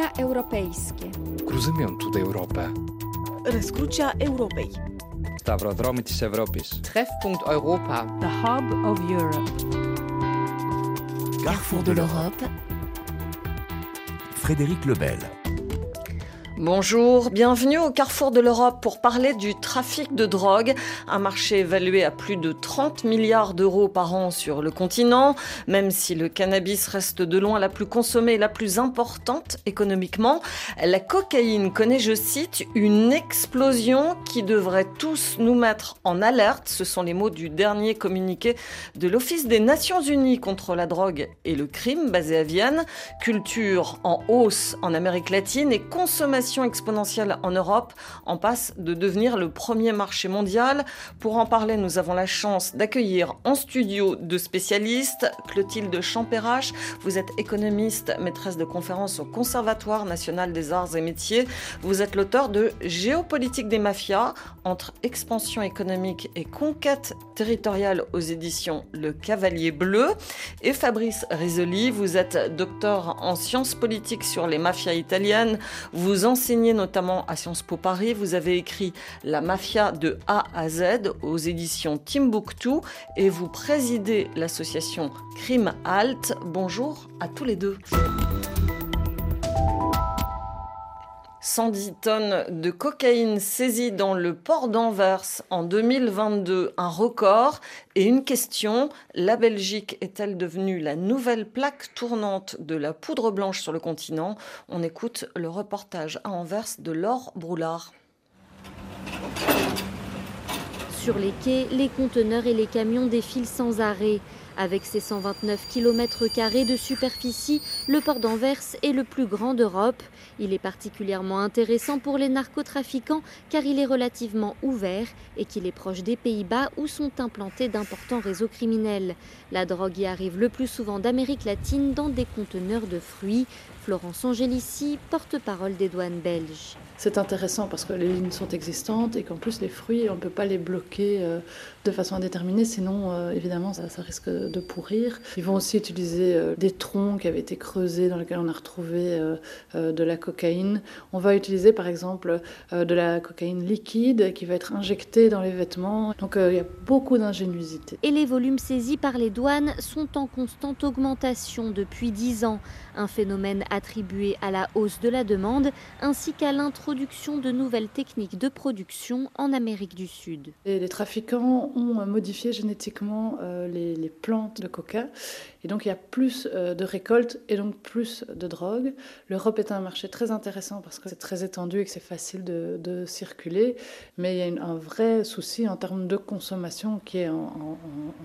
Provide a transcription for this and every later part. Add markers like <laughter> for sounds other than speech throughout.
Rozwiązania europejskie. Cruzamentu da Europa. Răscrucea Europei. Σταυροδρόμοι της Ευρώπης. Treffpunkt Europa. The hub of Europe. Carrefour de l'Europe. Frédéric Lebel. Bonjour, bienvenue au carrefour de l'Europe pour parler du trafic de drogue, un marché évalué à plus de 30 milliards d'euros par an sur le continent, même si le cannabis reste de loin la plus consommée et la plus importante économiquement. La cocaïne connaît, je cite, une explosion qui devrait tous nous mettre en alerte. Ce sont les mots du dernier communiqué de l'Office des Nations Unies contre la drogue et le crime basé à Vienne. Culture en hausse en Amérique latine et consommation exponentielle en Europe en passe de devenir le premier marché mondial. Pour en parler, nous avons la chance d'accueillir en studio deux spécialistes. Clotilde Champérache, vous êtes économiste, maîtresse de conférences au Conservatoire national des arts et métiers. Vous êtes l'auteur de Géopolitique des mafias entre expansion économique et conquête territoriale aux éditions Le Cavalier Bleu. Et Fabrice Risoli, vous êtes docteur en sciences politiques sur les mafias italiennes. Vous enseignez notamment à Sciences Po Paris. Vous avez écrit La mafia de A à Z aux éditions Timbuktu et vous présidez l'association Crime Halt. Bonjour à tous les deux. 110 tonnes de cocaïne saisies dans le port d'Anvers en 2022, un record. Et une question, la Belgique est-elle devenue la nouvelle plaque tournante de la poudre blanche sur le continent? On écoute le reportage à Anvers de Laure Broulard. Sur les quais, les conteneurs et les camions défilent sans arrêt. Avec ses 129 km de superficie, le port d'Anvers est le plus grand d'Europe. Il est particulièrement intéressant pour les narcotrafiquants car il est relativement ouvert et qu'il est proche des Pays-Bas où sont implantés d'importants réseaux criminels. La drogue y arrive le plus souvent d'Amérique latine dans des conteneurs de fruits. Florence Angélici, porte-parole des douanes belges. C'est intéressant parce que les lignes sont existantes et qu'en plus les fruits, on ne peut pas les bloquer euh, de façon indéterminée, sinon euh, évidemment ça, risque de pourrir. Ils vont aussi utiliser euh, des troncs qui avaient été creusés dans lesquels on a retrouvé de la cocaïne. On va utiliser par exemple de la cocaïne liquide qui va être injectée dans les vêtements. Donc il y a beaucoup d'ingéniosité. Et les volumes saisis par les douanes sont en constante augmentation depuis 10 ans, un phénomène attribué à la hausse de la demande ainsi qu'à l'introduction de nouvelles techniques de production en Amérique du Sud. les trafiquants ont modifié génétiquement euh, les, plantes de coca et donc il y a plus euh, de récoltes et donc plus de drogue. L'Europe est un marché très intéressant parce que c'est très étendu et que c'est facile de, circuler, mais il y a un vrai souci en termes de consommation qui est en,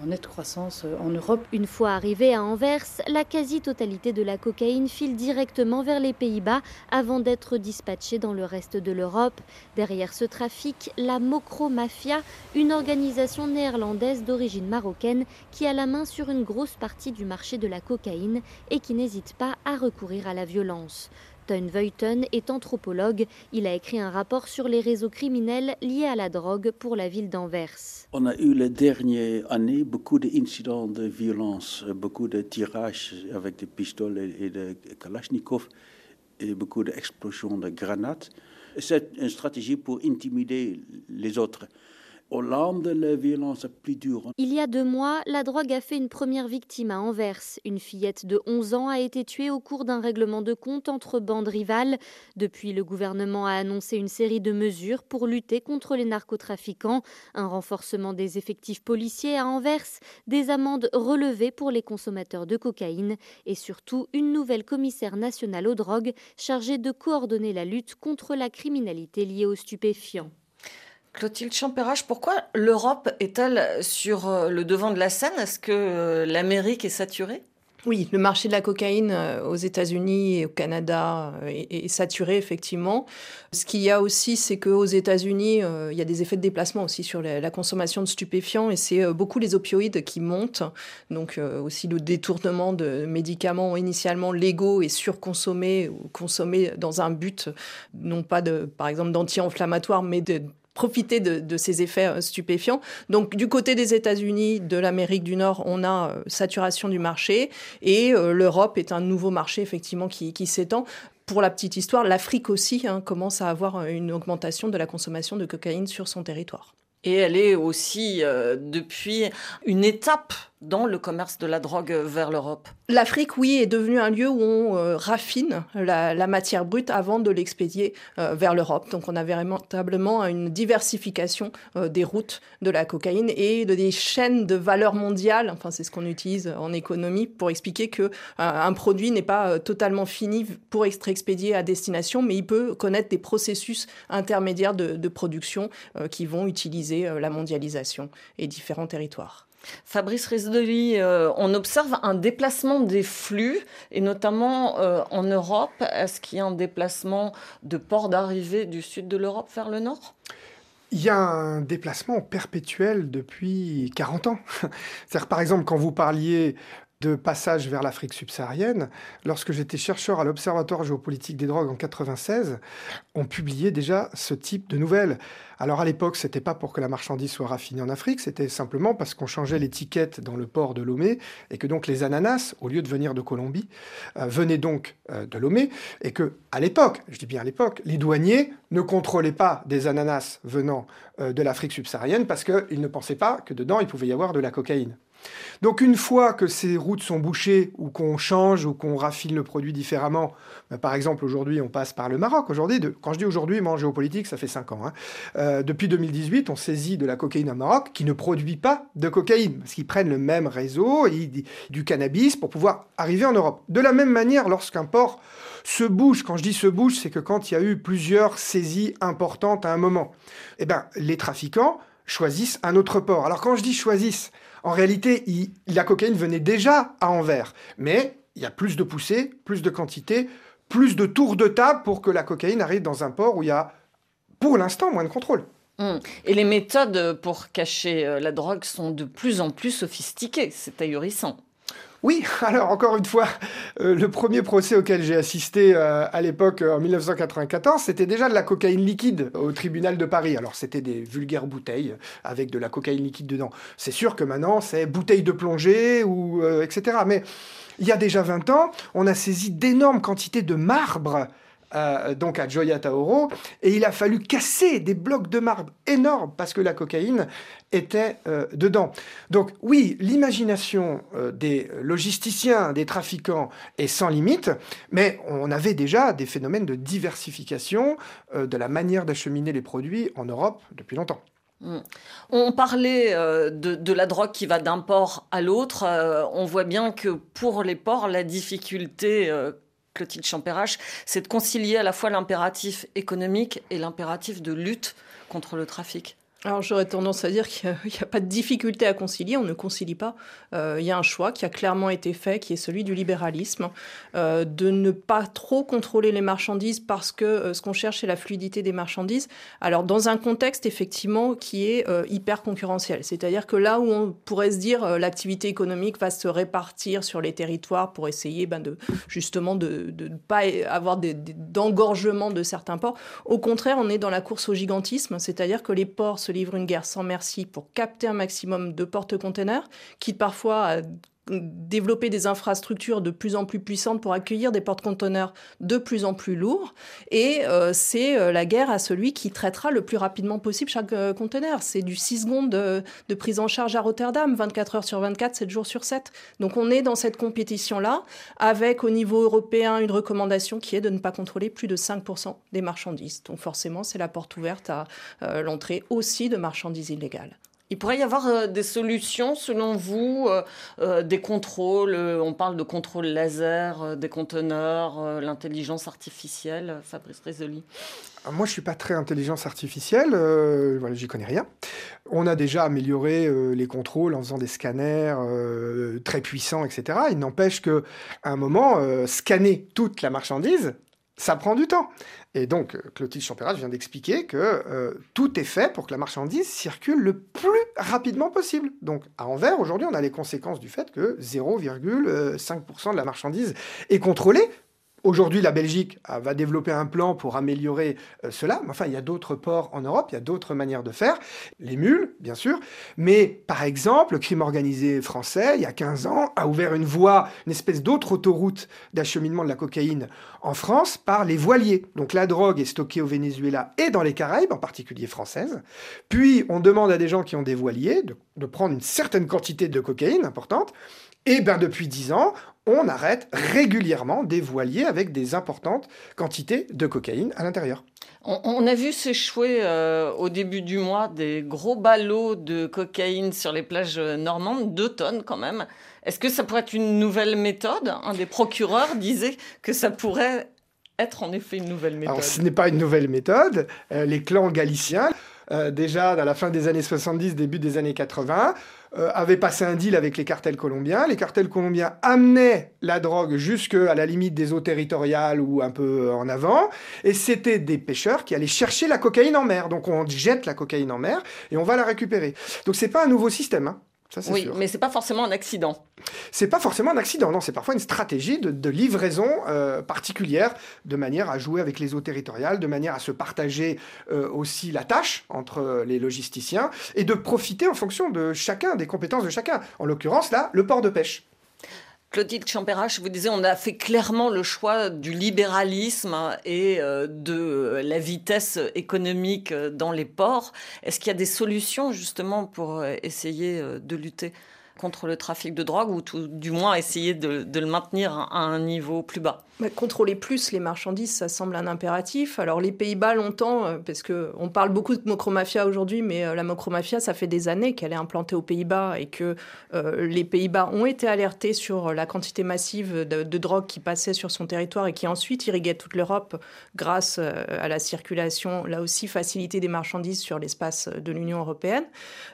en nette croissance euh, en Europe. Une fois arrivé à Anvers, la quasi-totalité de la cocaïne file directement vers les Pays-Bas avant d'être dispatchée dans le reste de l'Europe. Derrière ce trafic, la Mokro Mafia, une organisation néerlandaise d'origine marocaine qui a la main sur une grosse partie du marché de la cocaïne et qui n'hésite pas à recourir à la violence. Ton Veuten est anthropologue. Il a écrit un rapport sur les réseaux criminels liés à la drogue pour la ville d'Anvers. On a eu les dernières années beaucoup d'incidents de violence, beaucoup de tirages avec des pistolets et des kalachnikovs et beaucoup d'explosions de grenades. C'est une stratégie pour intimider les autres. Il y a deux mois, la drogue a fait une première victime à Anvers. Une fillette de 11 ans a été tuée au cours d'un règlement de compte entre bandes rivales. Depuis, le gouvernement a annoncé une série de mesures pour lutter contre les narcotrafiquants, un renforcement des effectifs policiers à Anvers, des amendes relevées pour les consommateurs de cocaïne et surtout une nouvelle commissaire nationale aux drogues chargée de coordonner la lutte contre la criminalité liée aux stupéfiants. Clotilde Champérage, pourquoi l'Europe est-elle sur euh, le devant de la scène? Est-ce que euh, l'Amérique est saturée? Oui, le marché de la cocaïne euh, aux États-Unis et au Canada est, saturé effectivement. Ce qu'il y a aussi, c'est qu'aux États-Unis, il y a des effets de déplacement aussi sur la, consommation de stupéfiants et c'est beaucoup les opioïdes qui montent. Donc aussi le détournement de médicaments initialement légaux et surconsommés ou consommés dans un but non pas de, par exemple, d'anti-inflammatoires, mais de profiter de, ces effets euh, stupéfiants. Donc du côté des États-Unis, de l'Amérique du Nord, on a euh, saturation du marché et euh, l'Europe est un nouveau marché effectivement qui, s'étend pour la petite histoire, l'Afrique aussi hein, commence à avoir une augmentation de la consommation de cocaïne sur son territoire. Et elle est aussi, depuis, une étape dans le commerce de la drogue vers l'Europe L'Afrique, oui, est devenue un lieu où on euh, raffine la, matière brute avant de l'expédier euh, vers l'Europe. Donc on a véritablement une diversification des routes de la cocaïne et de des chaînes de valeur mondiale. Enfin, c'est ce qu'on utilise en économie pour expliquer que un produit n'est pas totalement fini pour être expédié à destination, mais il peut connaître des processus intermédiaires de, production qui vont utiliser euh, la mondialisation et différents territoires. Fabrice Risdoli, euh, on observe un déplacement des flux, et notamment euh, en Europe. Est-ce qu'il y a un déplacement de ports d'arrivée du sud de l'Europe vers le nord? Il y a un déplacement perpétuel depuis 40 ans. <laughs> C'est-à-dire, par exemple, quand vous parliez de passage vers l'Afrique subsaharienne. Lorsque j'étais chercheur à l'Observatoire géopolitique des drogues en 96, on publiait déjà ce type de nouvelles. Alors à l'époque, c'était pas pour que la marchandise soit raffinée en Afrique, c'était simplement parce qu'on changeait l'étiquette dans le port de Lomé et que donc les ananas, au lieu de venir de Colombie, euh, venaient donc euh, de Lomé et que à l'époque, je dis bien à l'époque, les douaniers ne contrôlaient pas des ananas venant euh, de l'Afrique subsaharienne parce qu'ils ne pensaient pas que dedans il pouvait y avoir de la cocaïne. Donc une fois que ces routes sont bouchées ou qu'on change ou qu'on raffine le produit différemment, bah, par exemple aujourd'hui on passe par le Maroc. Quand je dis aujourd'hui, moi en géopolitique ça fait 5 ans. Hein. Euh, depuis 2018, on saisit de la cocaïne au Maroc qui ne produit pas de cocaïne parce qu'ils prennent le même réseau et du cannabis pour pouvoir arriver en Europe. De la même manière, lorsqu'un port se bouge, quand je dis se bouge, c'est que quand il y a eu plusieurs saisies importantes à un moment, eh ben, les trafiquants choisissent un autre port. Alors quand je dis choisissent, en réalité, la cocaïne venait déjà à Anvers, mais il y a plus de poussées, plus de quantité, plus de tours de table pour que la cocaïne arrive dans un port où il y a, pour l'instant, moins de contrôle. Hum. Et les méthodes pour cacher euh, la drogue sont de plus en plus sophistiquées. C'est ahurissant. Oui, <laughs> alors encore une fois, euh, le premier procès auquel j'ai assisté euh, à l'époque, euh, en 1994, c'était déjà de la cocaïne liquide au tribunal de Paris. Alors c'était des vulgaires bouteilles avec de la cocaïne liquide dedans. C'est sûr que maintenant c'est bouteilles de plongée ou etc. Mais il y a déjà 20 ans, on a saisi d'énormes quantités de marbre euh, donc à Joya Taoro, et il a fallu casser des blocs de marbre énormes parce que la cocaïne était euh, dedans. Donc oui, l'imagination euh, des logisticiens, des trafiquants est sans limite, mais on avait déjà des phénomènes de diversification de la manière d'acheminer les produits en Europe depuis longtemps. Hmm. On parlait de, la drogue qui va d'un port à l'autre. on voit bien que pour les ports, la difficulté Clotilde Champérache, c'est de concilier à la fois l'impératif économique et l'impératif de lutte contre le trafic. Alors j'aurais tendance à dire qu'il n'y a, pas de difficulté à concilier, on ne concilie pas. Euh, il y a un choix qui a clairement été fait, qui est celui du libéralisme, euh, de ne pas trop contrôler les marchandises parce que euh, ce qu'on cherche c'est la fluidité des marchandises. Alors dans un contexte effectivement qui est hyper concurrentiel, c'est-à-dire que là où on pourrait se dire l'activité économique va se répartir sur les territoires pour essayer ben, de justement de ne pas avoir d'engorgement de certains ports, au contraire on est dans la course au gigantisme, c'est-à-dire que les ports se livre une guerre sans merci pour capter un maximum de porte-containers, quitte parfois à développer des infrastructures de plus en plus puissantes pour accueillir des porte-conteneurs de plus en plus lourds. Et euh, c'est euh, la guerre à celui qui traitera le plus rapidement possible chaque euh, conteneur. C'est du 6 secondes de, de, prise en charge à Rotterdam, 24 heures sur 24, 7 jours sur 7. Donc on est dans cette compétition-là, avec au niveau européen une recommandation qui est de ne pas contrôler plus de 5% des marchandises. Donc forcément, c'est la porte ouverte à l'entrée aussi de marchandises illégales. Il pourrait y avoir euh, des solutions, selon vous, euh, euh, des contrôles, on parle de contrôle laser des conteneurs, l'intelligence artificielle, Fabrice Rézoli moi, je suis pas très intelligence artificielle, voilà, j'y connais rien. On a déjà amélioré les contrôles en faisant des scanners très puissants, etc. Il n'empêche que, à un moment, scanner toute la marchandise, ça prend du temps. Et donc, euh, Clotilde Champérat vient d'expliquer que euh, tout est fait pour que la marchandise circule le plus rapidement possible. Donc, à Anvers, aujourd'hui, on a les conséquences du fait que 0,5% de la marchandise est contrôlée Aujourd'hui, la Belgique euh, va développer un plan pour améliorer euh, cela. Enfin, il y a d'autres ports en Europe, il y a d'autres manières de faire. Les mules, bien sûr. Mais par exemple, le crime organisé français, il y a 15 ans, a ouvert une voie, une espèce d'autre autoroute d'acheminement de la cocaïne en France par les voiliers. Donc la drogue est stockée au Venezuela et dans les Caraïbes, en particulier françaises. Puis on demande à des gens qui ont des voiliers de, prendre une certaine quantité de cocaïne importante. Et bien depuis 10 ans, on arrête régulièrement des voiliers avec des importantes quantités de cocaïne à l'intérieur. On, a vu s'échouer euh, au début du mois des gros ballots de cocaïne sur les plages normandes, deux tonnes quand même. Est-ce que ça pourrait être une nouvelle méthode? Un des procureurs disait que ça pourrait être en effet une nouvelle méthode. Alors, ce n'est pas une nouvelle méthode. Euh, les clans galiciens, euh, déjà à la fin des années 70, début des années 80, euh, avaient passé un deal avec les cartels colombiens. Les cartels colombiens amenaient la drogue jusque à la limite des eaux territoriales ou un peu en avant. Et c'était des pêcheurs qui allaient chercher la cocaïne en mer. Donc on jette la cocaïne en mer et on va la récupérer. Donc c'est pas un nouveau système. Hein oui, sûr. mais c'est pas forcément un accident. C'est pas forcément un accident, non, c'est parfois une stratégie de, livraison euh, particulière, de manière à jouer avec les eaux territoriales, de manière à se partager euh, aussi la tâche entre les logisticiens et de profiter en fonction de chacun, des compétences de chacun. En l'occurrence, là, le port de pêche. Clotilde Champérache, vous disiez, on a fait clairement le choix du libéralisme et euh, de la vitesse économique dans les ports. Est-ce qu'il y a des solutions justement pour euh, essayer euh, de lutter? Contre le trafic de drogue ou du moins essayer de, le maintenir à un niveau plus bas Contrôler plus les marchandises, ça semble un impératif. Alors les Pays-Bas, longtemps, euh, parce qu'on parle beaucoup de mocromafia aujourd'hui, mais euh, la mocromafia, ça fait des années qu'elle est implantée aux Pays-Bas et que euh, les Pays-Bas ont été alertés sur la quantité massive de, de, drogue qui passait sur son territoire et qui ensuite irriguait toute l'Europe grâce à la circulation, là aussi facilité des marchandises sur l'espace de l'Union européenne.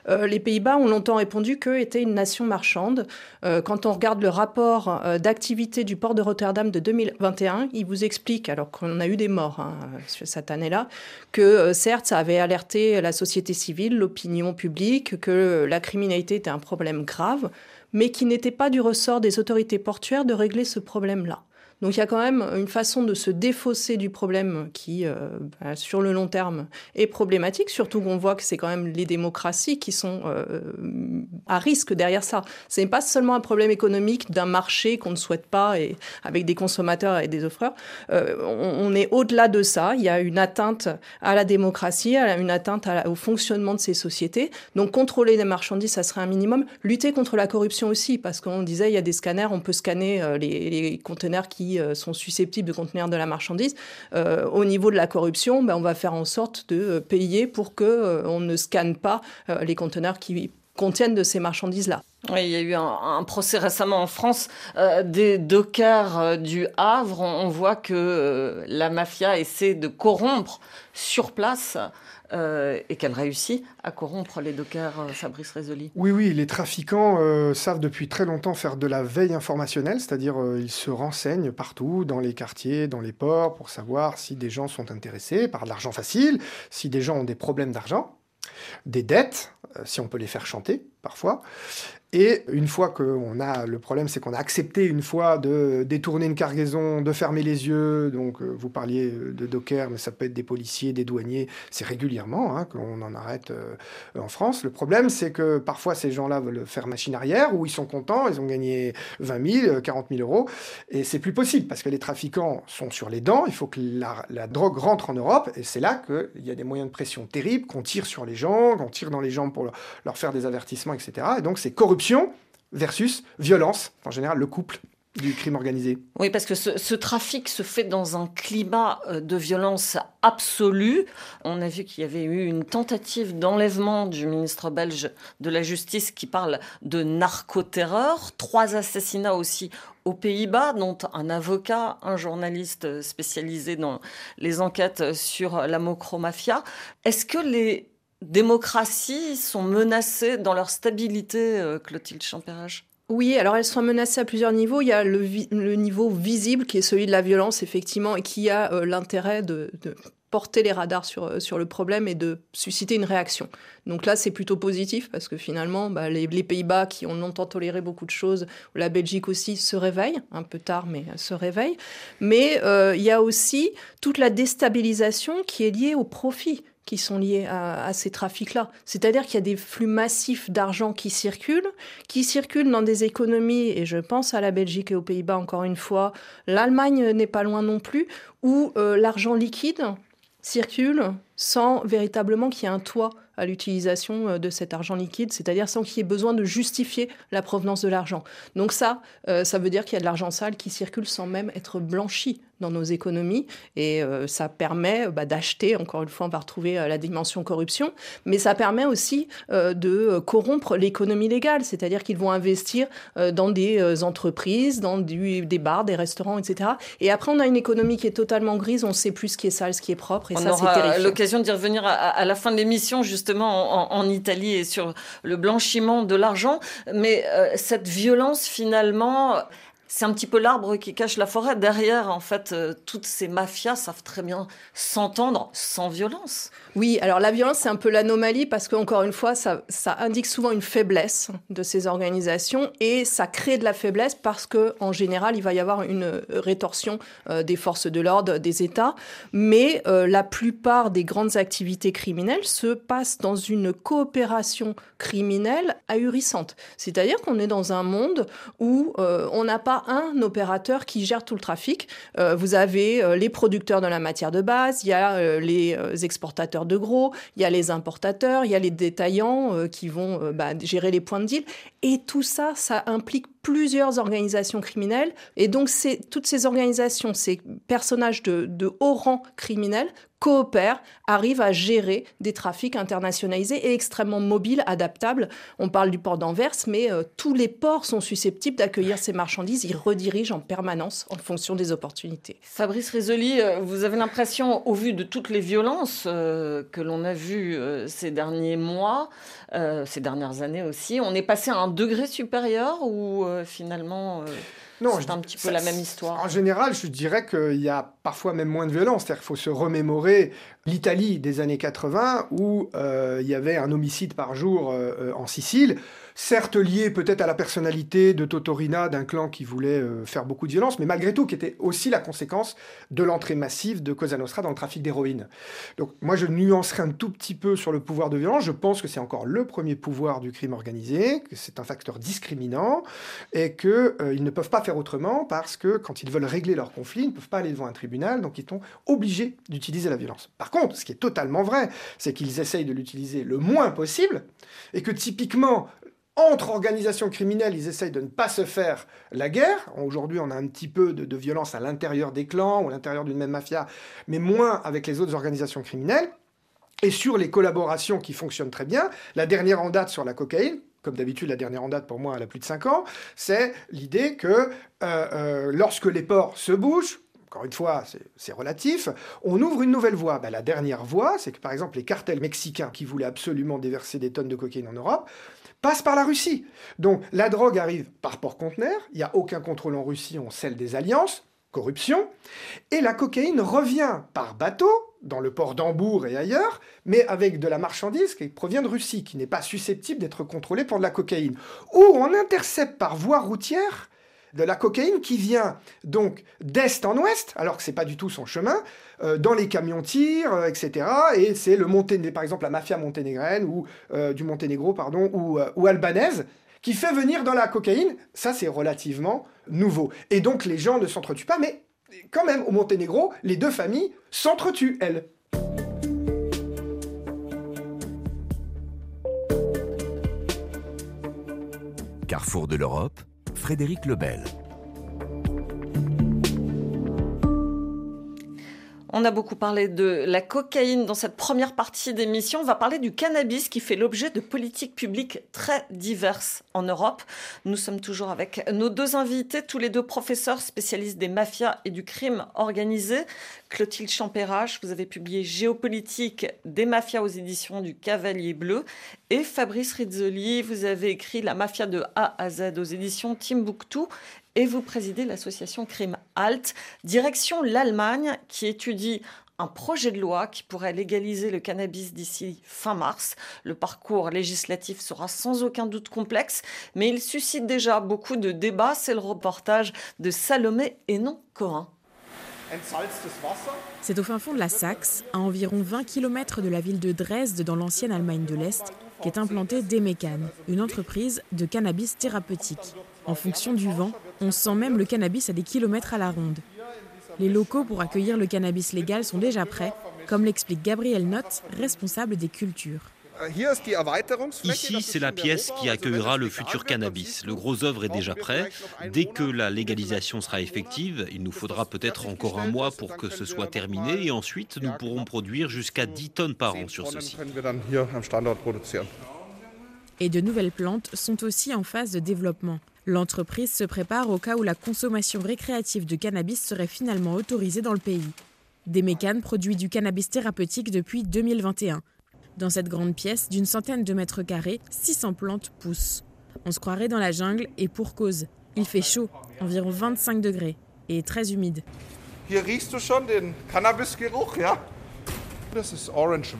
les Pays-Bas ont longtemps répondu qu'eux étaient une nation marchande. quand on regarde le rapport d'activité du port de Rotterdam de 2000 21, il vous explique, alors qu'on a eu des morts hein, cette année-là, que euh, certes, ça avait alerté la société civile, l'opinion publique, que la criminalité était un problème grave, mais qui n'était pas du ressort des autorités portuaires de régler ce problème-là. Donc il y a quand même une façon de se défausser du problème qui, euh, bah, sur le long terme, est problématique, surtout qu'on voit que c'est quand même les démocraties qui sont euh, à risque derrière ça. Ce n'est pas seulement un problème économique d'un marché qu'on ne souhaite pas et avec des consommateurs et des offreurs. Euh, on, est au-delà de ça. Il y a une atteinte à la démocratie, une atteinte au fonctionnement de ces sociétés. Donc contrôler les marchandises, ça serait un minimum. Lutter contre la corruption aussi, parce qu'on disait il y a des scanners, on peut scanner les, les conteneurs qui euh, sont susceptibles de contenir de la marchandise. Euh, au niveau de la corruption, ben, on va faire en sorte de euh, payer pour que on ne scanne pas les conteneurs qui contiennent de ces marchandises-là. Il y a eu un, procès récemment en France des dockers du Havre. On, voit que la mafia essaie de corrompre sur place euh, et qu'elle réussit à corrompre les dockers, euh, Fabrice Rézoli. Oui, oui, les trafiquants euh, savent depuis très longtemps faire de la veille informationnelle, c'est-à-dire ils se renseignent partout, dans les quartiers, dans les ports, pour savoir si des gens sont intéressés par de l'argent facile, si des gens ont des problèmes d'argent, des dettes, si on peut les faire chanter parfois, et une fois qu'on a, le problème c'est qu'on a accepté une fois de détourner une cargaison, de fermer les yeux, donc euh, vous parliez euh, de docker, mais ça peut être des policiers, des douaniers, c'est régulièrement hein, qu'on en arrête euh, en France. Le problème c'est que parfois ces gens-là veulent faire machine arrière, ou ils sont contents, ils ont gagné 20 000, 40 000 euros, et c'est plus possible, parce que les trafiquants sont sur les dents, il faut que la, la drogue rentre en Europe, et c'est là qu'il y a des moyens de pression terribles, qu'on tire sur les gens, qu'on tire dans les jambes pour leur faire des avertissements, etc. Et donc c'est corruption versus violence, en général le couple du crime organisé. Oui, parce que ce, trafic se fait dans un climat euh, de violence absolue. On a vu qu'il y avait eu une tentative d'enlèvement du ministre belge de la Justice qui parle de narcoterreur. Trois assassinats aussi aux Pays-Bas, dont un avocat, un journaliste spécialisé dans les enquêtes sur la mocromafia. Est-ce que les démocraties sont menacées dans leur stabilité, euh, Clotilde Champérage? Oui, alors elles sont menacées à plusieurs niveaux. Il y a le, niveau visible qui est celui de la violence, effectivement, et qui a euh, l'intérêt de, porter les radars sur, sur le problème et de susciter une réaction. Donc là, c'est plutôt positif parce que finalement, bah, les, Pays-Bas, qui ont longtemps toléré beaucoup de choses, la Belgique aussi, se réveille, un peu tard, mais se réveille. Mais il y a aussi toute la déstabilisation qui est liée au profit qui sont liés à, ces trafics-là. C'est-à-dire qu'il y a des flux massifs d'argent qui circulent, qui circulent dans des économies, et je pense à la Belgique et aux Pays-Bas encore une fois, l'Allemagne n'est pas loin non plus, où euh, l'argent liquide circule sans véritablement qu'il y ait un toit à l'utilisation euh, de cet argent liquide, c'est-à-dire sans qu'il y ait besoin de justifier la provenance de l'argent. Donc ça, euh, ça veut dire qu'il y a de l'argent sale qui circule sans même être blanchi dans nos économies et euh, ça permet bah, d'acheter, encore une fois on va retrouver la dimension corruption, mais ça permet aussi de corrompre l'économie légale, c'est-à-dire qu'ils vont investir dans des entreprises, dans des bars, des restaurants, etc. Et après on a une économie qui est totalement grise, on ne sait plus ce qui est sale, ce qui est propre et ça c'est terrifiant. L'occasion d'y revenir à, la fin de l'émission justement en, Italie et sur le blanchiment de l'argent. Mais euh, cette violence, finalement, c'est un petit peu l'arbre qui cache la forêt. Derrière, en fait, euh, toutes ces mafias savent très bien s'entendre sans violence. Oui, alors la violence, c'est un peu l'anomalie parce qu'encore une fois, ça, indique souvent une faiblesse de ces organisations et ça crée de la faiblesse parce qu'en général, il va y avoir une rétorsion euh, des forces de l'ordre, des États. Mais euh, la plupart des grandes activités criminelles se passent dans une coopération criminelle ahurissante. C'est-à-dire qu'on est dans un monde où euh, on n'a pas un opérateur qui gère tout le trafic. vous avez les producteurs de la matière de base, il y a les exportateurs de gros, il y a les importateurs, il y a les détaillants euh, qui vont euh, bah, gérer les points de deal. Et tout ça, ça implique plusieurs organisations criminelles. Et donc, toutes ces organisations, ces personnages de, haut rang criminel coopèrent, arrivent à gérer des trafics internationalisés et extrêmement mobiles, adaptables. On parle du port d'Anvers, mais euh, tous les ports sont susceptibles d'accueillir ces marchandises. Ils redirigent en permanence en fonction des opportunités. Fabrice Risoli, euh, vous avez l'impression, au vu de toutes les violences euh, que l'on a vues ces derniers mois, ces dernières années aussi, on est passé à un degré supérieur ou finalement non, c'est un petit peu la même histoire. En général, je dirais qu'il y a parfois même moins de violence. C'est-à-dire qu'il faut se remémorer l'Italie des années 80 où euh, il y avait un homicide par jour euh, euh, en Sicile certes lié peut-être à la personnalité de Totorina, d'un clan qui voulait euh, faire beaucoup de violence, mais malgré tout qui était aussi la conséquence de l'entrée massive de Cosa Nostra dans le trafic d'héroïne. Donc moi je nuancerai un tout petit peu sur le pouvoir de violence, je pense que c'est encore le premier pouvoir du crime organisé, que c'est un facteur discriminant, et qu'ils euh, ne peuvent pas faire autrement parce que quand ils veulent régler leur conflit, ils ne peuvent pas aller devant un tribunal, donc ils sont obligés d'utiliser la violence. Par contre, ce qui est totalement vrai, c'est qu'ils essayent de l'utiliser le moins possible, et que typiquement entre organisations criminelles, ils essayent de ne pas se faire la guerre. Aujourd'hui, on a un petit peu de, violence à l'intérieur des clans ou à l'intérieur d'une même mafia, mais moins avec les autres organisations criminelles. Et sur les collaborations qui fonctionnent très bien, la dernière en date sur la cocaïne, comme d'habitude, la dernière en date pour moi, elle a plus de 5 ans, c'est l'idée que euh, euh, lorsque les ports se bougent, encore une fois, c'est relatif, on ouvre une nouvelle voie. Ben, la dernière voie, c'est que par exemple les cartels mexicains qui voulaient absolument déverser des tonnes de cocaïne en Europe, passe par la Russie. Donc la drogue arrive par port-conteneur, il n'y a aucun contrôle en Russie, on scelle des alliances, corruption, et la cocaïne revient par bateau dans le port d'Hambourg et ailleurs, mais avec de la marchandise qui provient de Russie, qui n'est pas susceptible d'être contrôlée pour de la cocaïne. Ou on intercepte par voie routière de la cocaïne qui vient donc d'est en ouest, alors que c'est pas du tout son chemin, euh, dans les camions tir, euh, etc. Et c'est le Monténégro, par exemple la mafia monténégrine ou euh, du Monténégro, pardon, ou, ou albanaise, qui fait venir dans la cocaïne. Ça, c'est relativement nouveau. Et donc les gens ne s'entretuent pas, mais quand même, au Monténégro, les deux familles s'entretuent, elles. Carrefour de l'Europe, Frédéric Lebel. On a beaucoup parlé de la cocaïne dans cette première partie d'émission. On va parler du cannabis qui fait l'objet de politiques publiques très diverses en Europe. Nous sommes toujours avec nos deux invités, tous les deux professeurs spécialistes des mafias et du crime organisé. Clotilde Champérache, vous avez publié Géopolitique des mafias aux éditions du Cavalier Bleu. Et Fabrice Rizzoli, vous avez écrit La mafia de A à Z aux éditions Timbuktu et vous présidez l'association Crime Halt, direction l'Allemagne qui étudie un projet de loi qui pourrait légaliser le cannabis d'ici fin mars. Le parcours législatif sera sans aucun doute complexe, mais il suscite déjà beaucoup de débats. C'est le reportage de Salomé et non Cohen. C'est au fin fond de la Saxe, à environ 20 km de la ville de Dresde dans l'ancienne Allemagne de l'Est, qu'est implantée Demecan, une entreprise de cannabis thérapeutique. En fonction du vent, on sent même le cannabis à des kilomètres à la ronde. Les locaux pour accueillir le cannabis légal sont déjà prêts, comme l'explique Gabriel Nott, responsable des cultures. Ici, c'est la pièce qui accueillera le futur cannabis. Le gros œuvre est déjà prêt. Dès que la légalisation sera effective, il nous faudra peut-être encore un mois pour que ce soit terminé et ensuite nous pourrons produire jusqu'à 10 tonnes par an sur ce site. Et de nouvelles plantes sont aussi en phase de développement. L'entreprise se prépare au cas où la consommation récréative de cannabis serait finalement autorisée dans le pays. Demecan produit du cannabis thérapeutique depuis 2021. Dans cette grande pièce d'une centaine de mètres carrés, 600 plantes poussent. On se croirait dans la jungle et pour cause. Il fait chaud, environ 25 degrés, et très humide. Hier Orange.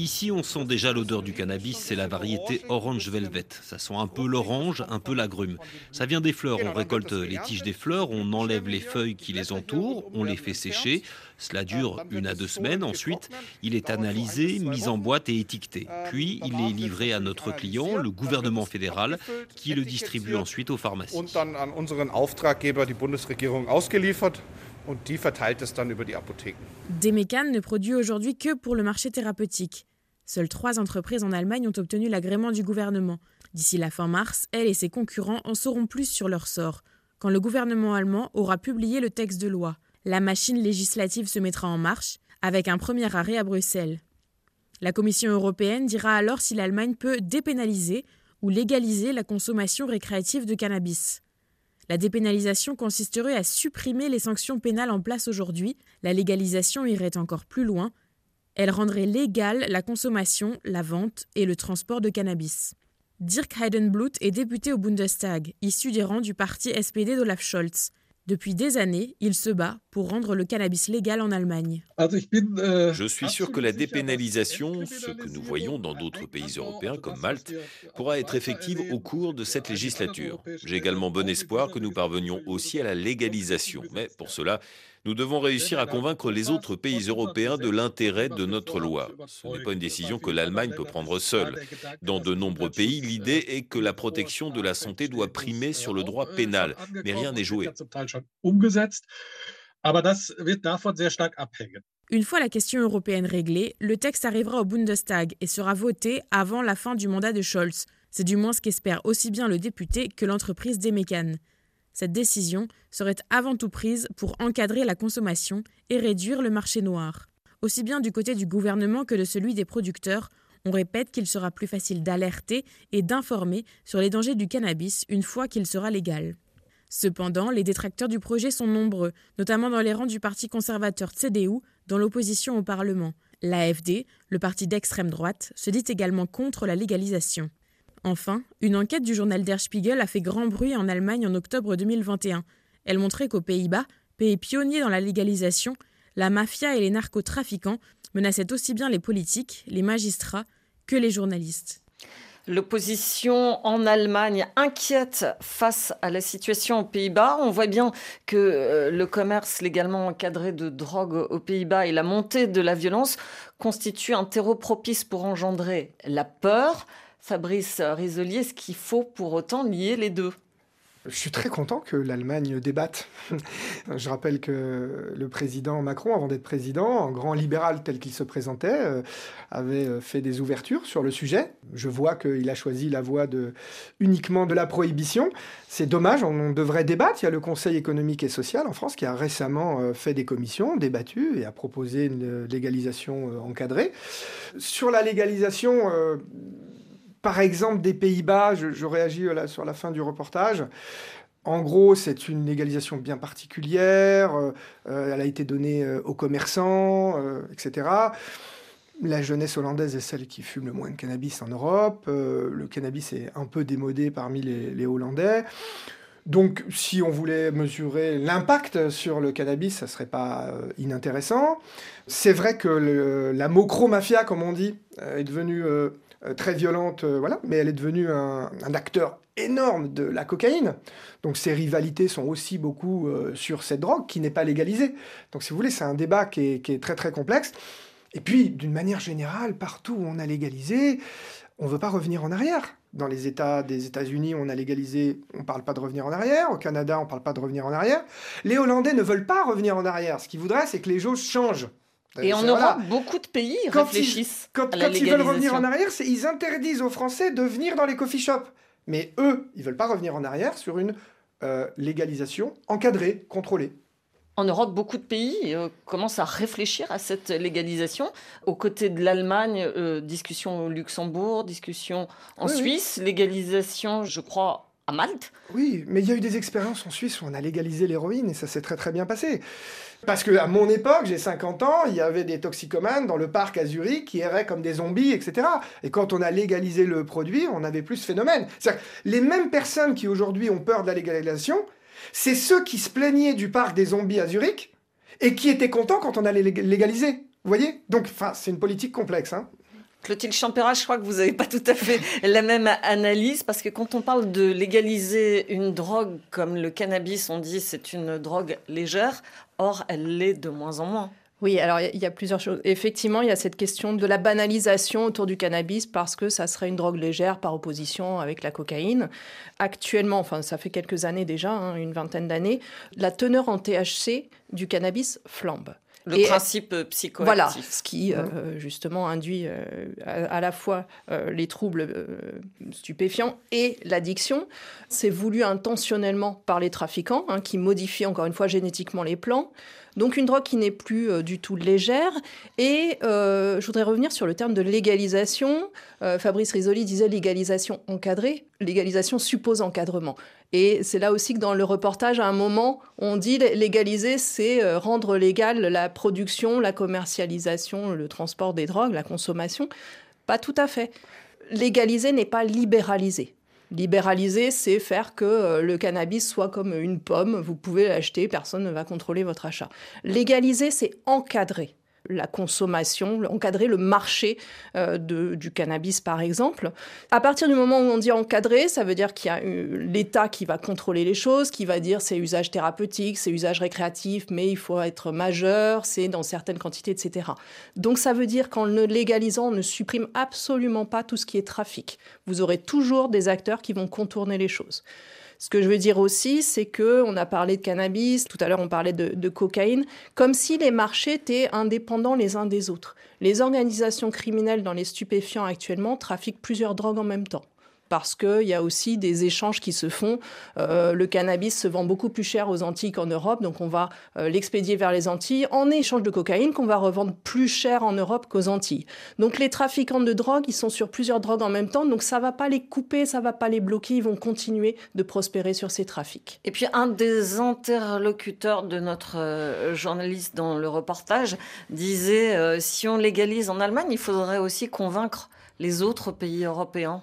Ici, on sent déjà l'odeur du cannabis, c'est la variété Orange Velvet. Ça sent un peu l'orange, un peu l'agrume. Ça vient des fleurs, on récolte les tiges des fleurs, on enlève les feuilles qui les entourent, on les fait sécher. Cela dure une à deux semaines. Ensuite, il est analysé, mis en boîte et étiqueté. Puis, il est livré à notre client, le gouvernement fédéral, qui le distribue ensuite aux pharmacies. Demecan ne produit aujourd'hui que pour le marché thérapeutique. Seules trois entreprises en Allemagne ont obtenu l'agrément du gouvernement. D'ici la fin mars, elle et ses concurrents en sauront plus sur leur sort, quand le gouvernement allemand aura publié le texte de loi. La machine législative se mettra en marche, avec un premier arrêt à Bruxelles. La Commission européenne dira alors si l'Allemagne peut dépénaliser ou légaliser la consommation récréative de cannabis. La dépénalisation consisterait à supprimer les sanctions pénales en place aujourd'hui. La légalisation irait encore plus loin. Elle rendrait légale la consommation, la vente et le transport de cannabis. Dirk Heidenblut est député au Bundestag, issu des rangs du parti SPD d'Olaf Scholz. Depuis des années, il se bat pour rendre le cannabis légal en Allemagne. Je suis sûr que la dépénalisation, ce que nous voyons dans d'autres pays européens comme Malte, pourra être effective au cours de cette législature. J'ai également bon espoir que nous parvenions aussi à la légalisation. Mais pour cela, nous devons réussir à convaincre les autres pays européens de l'intérêt de notre loi. Ce n'est pas une décision que l'Allemagne peut prendre seule. Dans de nombreux pays, l'idée est que la protection de la santé doit primer sur le droit pénal, mais rien n'est joué. Une fois la question européenne réglée, le texte arrivera au Bundestag et sera voté avant la fin du mandat de Scholz. C'est du moins ce qu'espère aussi bien le député que l'entreprise des mécanes. Cette décision serait avant tout prise pour encadrer la consommation et réduire le marché noir. Aussi bien du côté du gouvernement que de celui des producteurs, on répète qu'il sera plus facile d'alerter et d'informer sur les dangers du cannabis une fois qu'il sera légal. Cependant, les détracteurs du projet sont nombreux, notamment dans les rangs du parti conservateur CDU, dans l'opposition au Parlement. L'AFD, le parti d'extrême droite, se dit également contre la légalisation. Enfin, une enquête du journal Der Spiegel a fait grand bruit en Allemagne en octobre 2021. Elle montrait qu'aux Pays-Bas, pays pionnier dans la légalisation, la mafia et les narcotrafiquants menaçaient aussi bien les politiques, les magistrats que les journalistes. L'opposition en Allemagne inquiète face à la situation aux Pays-Bas. On voit bien que euh, le commerce légalement encadré de drogue aux Pays-Bas et la montée de la violence constituent un terreau propice pour engendrer la peur, Fabrice Risolier, est-ce qu'il faut pour autant lier les deux je suis très content que l'Allemagne débatte. <laughs> Je rappelle que le président Macron, avant d'être président, un grand libéral tel qu'il se présentait, euh, avait euh, fait des ouvertures sur le sujet. Je vois qu'il a choisi la voie de, uniquement de la prohibition. C'est dommage, on devrait débattre. Il y a le Conseil économique et social en France qui a récemment euh, fait des commissions, débattu et a proposé une légalisation encadrée. Sur la légalisation par exemple des Pays-Bas, je, réagis là, sur la fin du reportage. En gros, c'est une légalisation bien particulière, euh, euh, elle a été donnée euh, aux commerçants, etc. La jeunesse hollandaise est celle qui fume le moins de cannabis en Europe. le cannabis est un peu démodé parmi les, Hollandais. Donc, si on voulait mesurer l'impact sur le cannabis, ça serait pas euh, inintéressant. C'est vrai que la mocromafia, comme on dit, euh, est devenue euh, très violente, voilà, mais elle est devenue un, acteur énorme de la cocaïne. Donc, ses rivalités sont aussi beaucoup sur cette drogue qui n'est pas légalisée. Donc, si vous voulez, c'est un débat qui est, très très complexe. Et puis, d'une manière générale, partout où on a légalisé, on ne veut pas revenir en arrière. Dans les États des États-Unis, on a légalisé, on ne parle pas de revenir en arrière. Au Canada, on ne parle pas de revenir en arrière. Les Hollandais ne veulent pas revenir en arrière. Ce qu'ils voudraient, c'est que les choses changent. Et en Europe, beaucoup de pays quand réfléchissent ils, quand, ils veulent revenir en arrière, ils interdisent aux Français de venir dans les coffee shops. Mais eux, ils veulent pas revenir en arrière sur une euh, légalisation encadrée, contrôlée. En Europe, beaucoup de pays euh, commencent à réfléchir à cette légalisation. Aux côtés de l'Allemagne, euh, discussion au Luxembourg, discussion en Suisse, légalisation, je crois, Malte. Oui, mais il y a eu des expériences en Suisse où on a légalisé l'héroïne et ça s'est très très bien passé. Parce que à mon époque, j'ai 50 ans, il y avait des toxicomanes dans le parc à Zurich qui erraient comme des zombies, etc. Et quand on a légalisé le produit, on n'avait plus ce phénomène. C'est-à-dire les mêmes personnes qui aujourd'hui ont peur de la légalisation, c'est ceux qui se plaignaient du parc des zombies à Zurich et qui étaient contents quand on allait légaliser. Vous voyez? Donc, c'est une politique complexe. Hein. Clotilde Champéra, je crois que vous n'avez pas tout à fait <laughs> la même analyse, parce que quand on parle de légaliser une drogue comme le cannabis, on dit c'est une drogue légère, or elle l'est de moins en moins. Oui, alors il y a plusieurs choses. Effectivement, il y a cette question de la banalisation autour du cannabis parce que ça serait une drogue légère par opposition avec la cocaïne. Actuellement, enfin ça fait quelques années déjà, hein, une vingtaine d'années, la teneur en THC du cannabis flambe. Le principe euh, psychoactif. Voilà, ce qui euh, justement induit euh, à, la fois les troubles stupéfiants et l'addiction. C'est voulu intentionnellement par les trafiquants, hein, qui modifient encore une fois génétiquement les plants. Donc une drogue qui n'est plus euh, du tout légère. Et euh, je voudrais revenir sur le terme de légalisation. Euh, Fabrice Risoli disait légalisation encadrée. Légalisation suppose encadrement. Et c'est là aussi que dans le reportage, à un moment, on dit légaliser, c'est rendre légal la production, la commercialisation, le transport des drogues, la consommation. Pas tout à fait. Légaliser n'est pas libéraliser. Libéraliser, c'est faire que euh, le cannabis soit comme une pomme, vous pouvez l'acheter, personne ne va contrôler votre achat. Légaliser, c'est encadrer la consommation, encadrer le marché euh, du cannabis, par exemple. À partir du moment où on dit encadrer, ça veut dire qu'il y a l'État qui va contrôler les choses, qui va dire c'est usage thérapeutique, c'est usage récréatif, mais il faut être majeur, c'est dans certaines quantités, etc. Donc ça veut dire qu'en le légalisant, on ne supprime absolument pas tout ce qui est trafic. Vous aurez toujours des acteurs qui vont contourner les choses. Ce que je veux dire aussi, c'est que on a parlé de cannabis, tout à l'heure on parlait de, cocaïne, comme si les marchés étaient indépendants les uns des autres. Les organisations criminelles dans les stupéfiants actuellement trafiquent plusieurs drogues en même temps parce qu'il y a aussi des échanges qui se font. Euh, le cannabis se vend beaucoup plus cher aux Antilles qu'en Europe, donc on va euh, l'expédier vers les Antilles en échange de cocaïne qu'on va revendre plus cher en Europe qu'aux Antilles. Donc les trafiquants de drogue, ils sont sur plusieurs drogues en même temps, donc ça va pas les couper, ça va pas les bloquer, ils vont continuer de prospérer sur ces trafics. Et puis un des interlocuteurs de notre euh, journaliste dans le reportage disait si on légalise en Allemagne, il faudrait aussi convaincre les autres pays européens.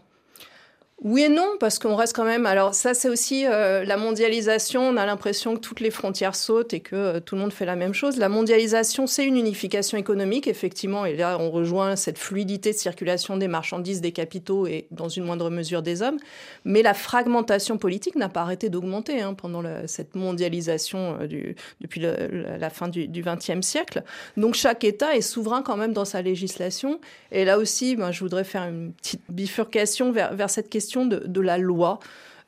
Oui et non, parce qu'on reste quand même. Alors, ça, c'est aussi euh, la mondialisation. On a l'impression que toutes les frontières sautent et que euh, tout le monde fait la même chose. La mondialisation, c'est une unification économique, effectivement. Et là, on rejoint cette fluidité de circulation des marchandises, des capitaux et, dans une moindre mesure, des hommes. Mais la fragmentation politique n'a pas arrêté d'augmenter hein, pendant cette mondialisation euh, depuis la fin du XXe siècle. Donc, chaque État est souverain quand même dans sa législation. Et là aussi, ben, je voudrais faire une petite bifurcation vers cette question de, la loi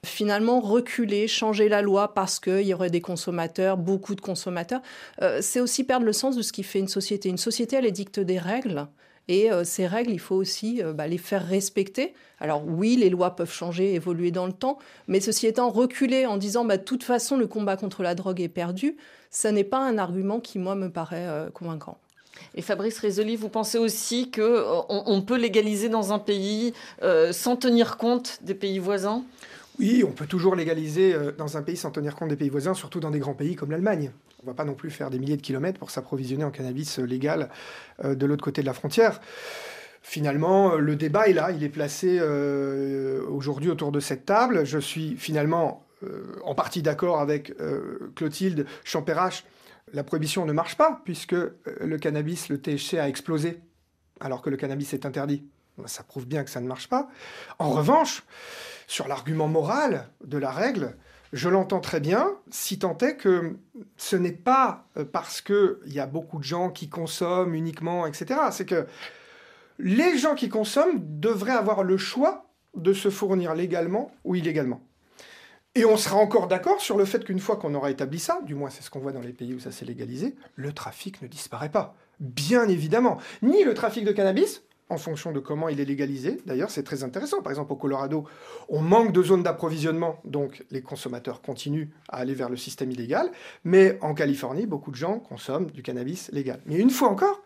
finalement reculer, changer la loi parce qu'il y aurait des consommateurs, beaucoup de consommateurs, euh, c'est aussi perdre le sens de ce qui fait une société. Une société, elle édicte des règles. Et euh, ces règles, il faut aussi euh, bah, les faire respecter. Alors oui, les lois peuvent changer, évoluer dans le temps, mais ceci étant, reculer en disant bah, de toute façon le combat contre la drogue est perdu, ça n'est pas un argument qui, moi, me paraît convaincant. Et Fabrice Rézoli, vous pensez aussi qu'on euh, on peut légaliser dans un pays euh, sans tenir compte des pays voisins? Oui, on peut toujours légaliser euh, dans un pays sans tenir compte des pays voisins, surtout dans des grands pays comme l'Allemagne. On ne va pas non plus faire des milliers de kilomètres pour s'approvisionner en cannabis légal de l'autre côté de la frontière. Finalement, le débat est là, il est placé aujourd'hui autour de cette table. Je suis finalement en partie d'accord avec Clotilde Champérache, la prohibition ne marche pas puisque le cannabis, le THC a explosé alors que le cannabis est interdit. Ça prouve bien que ça ne marche pas. En revanche, sur l'argument moral de la règle, je l'entends très bien, si tant est que ce n'est pas euh, parce qu'il y a beaucoup de gens qui consomment uniquement, etc. C'est que les gens qui consomment devraient avoir le choix de se fournir légalement ou illégalement. Et on sera encore d'accord sur le fait qu'une fois qu'on aura établi ça, du moins c'est ce qu'on voit dans les pays où ça s'est légalisé, le trafic ne disparaît pas. Bien évidemment. Ni le trafic de cannabis, en fonction de comment il est légalisé. D'ailleurs, c'est très intéressant. Par exemple, au Colorado, on manque de zones d'approvisionnement, donc les consommateurs continuent à aller vers le système illégal. Mais en Californie, beaucoup de gens consomment du cannabis légal. Mais une fois encore,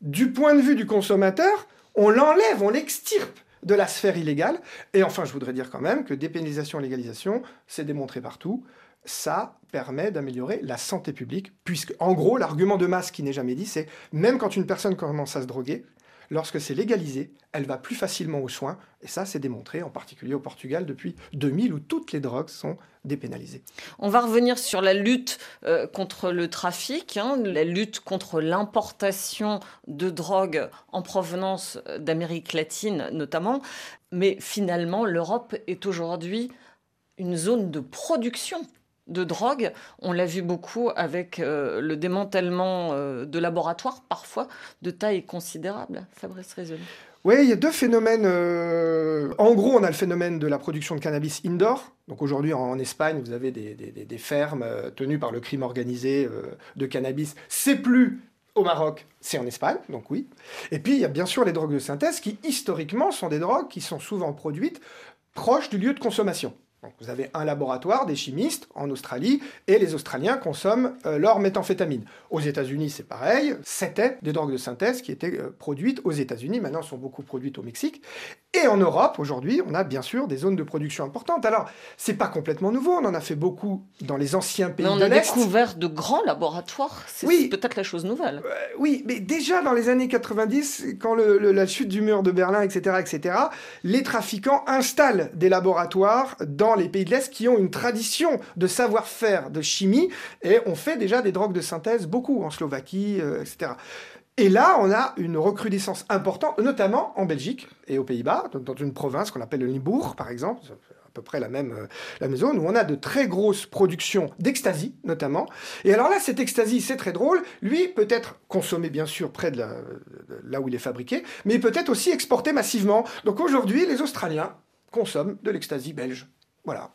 du point de vue du consommateur, on l'enlève, on l'extirpe de la sphère illégale. Et enfin, je voudrais dire quand même que dépénalisation et légalisation, c'est démontré partout. Ça permet d'améliorer la santé publique, puisque, en gros, l'argument de masse qui n'est jamais dit, c'est même quand une personne commence à se droguer, lorsque c'est légalisé, elle va plus facilement aux soins. Et ça, c'est démontré, en particulier au Portugal, depuis 2000, où toutes les drogues sont dépénalisées. On va revenir sur la lutte euh, contre le trafic, hein, la lutte contre l'importation de drogues en provenance d'Amérique latine notamment. Mais finalement, l'Europe est aujourd'hui une zone de production de drogue. On l'a vu beaucoup avec euh, le démantèlement euh, de laboratoires, parfois de taille considérable. Fabrice. Oui, il y a deux phénomènes. Euh, en gros, on a le phénomène de la production de cannabis indoor. Donc aujourd'hui, en, Espagne, vous avez des, fermes tenues par le crime organisé de cannabis. C'est plus au Maroc, c'est en Espagne, donc oui. Et puis, il y a bien sûr les drogues de synthèse qui, historiquement, sont des drogues qui sont souvent produites proches du lieu de consommation vous avez un laboratoire, des chimistes en Australie, et les Australiens consomment euh, leur méthamphétamine. Aux États-Unis, c'est pareil. C'était des drogues de synthèse qui étaient euh, produites aux États-Unis. Maintenant, elles sont beaucoup produites au Mexique. Et en Europe, aujourd'hui, on a bien sûr des zones de production importantes. Alors, c'est pas complètement nouveau. On en a fait beaucoup dans les anciens pays mais on a découvert de grands laboratoires. C'est oui. peut-être la chose nouvelle. Euh, oui, mais déjà dans les années 90, quand la chute du mur de Berlin, etc., etc., les trafiquants installent des laboratoires dans les pays de l'Est qui ont une tradition de savoir-faire de chimie et on fait déjà des drogues de synthèse beaucoup en Slovaquie, euh, etc. Et là, on a une recrudescence importante, notamment en Belgique et aux Pays-Bas, dans une province qu'on appelle le Limbourg, par exemple, à peu près la même, euh, la même zone, où on a de très grosses productions d'ecstasy, notamment. Et alors là, cette ecstasy, c'est très drôle. Lui peut être consommé, bien sûr, près de, de là où il est fabriqué, mais peut être aussi exporté massivement. Donc aujourd'hui, les Australiens consomment de l'ecstasy belge. Voilà.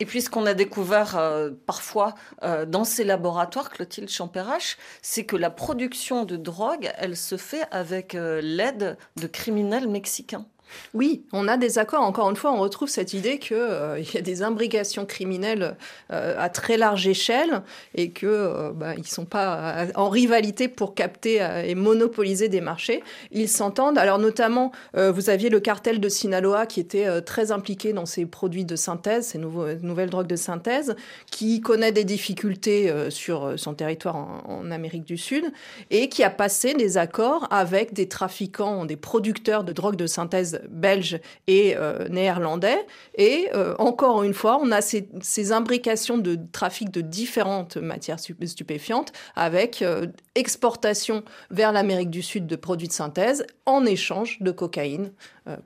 Et puis ce qu'on a découvert euh, parfois euh, dans ces laboratoires, Clotilde Champérache, c'est que la production de drogue, elle se fait avec euh, l'aide de criminels mexicains. Oui, on a des accords. Encore une fois, on retrouve cette idée qu'il euh, y a des imbrications criminelles euh, à très large échelle et qu'ils euh, ne sont pas en rivalité pour capter et monopoliser des marchés. Ils s'entendent. Alors notamment, vous aviez le cartel de Sinaloa qui était très impliqué dans ces produits de synthèse, ces nouvelles drogues de synthèse, qui connaît des difficultés sur son territoire en, Amérique du Sud et qui a passé des accords avec des trafiquants, des producteurs de drogues de synthèse belge et euh, néerlandais. Et euh, encore une fois, on a ces, imbrications de trafic de différentes matières stupéfiantes avec euh, exportation vers l'Amérique du Sud de produits de synthèse en échange de cocaïne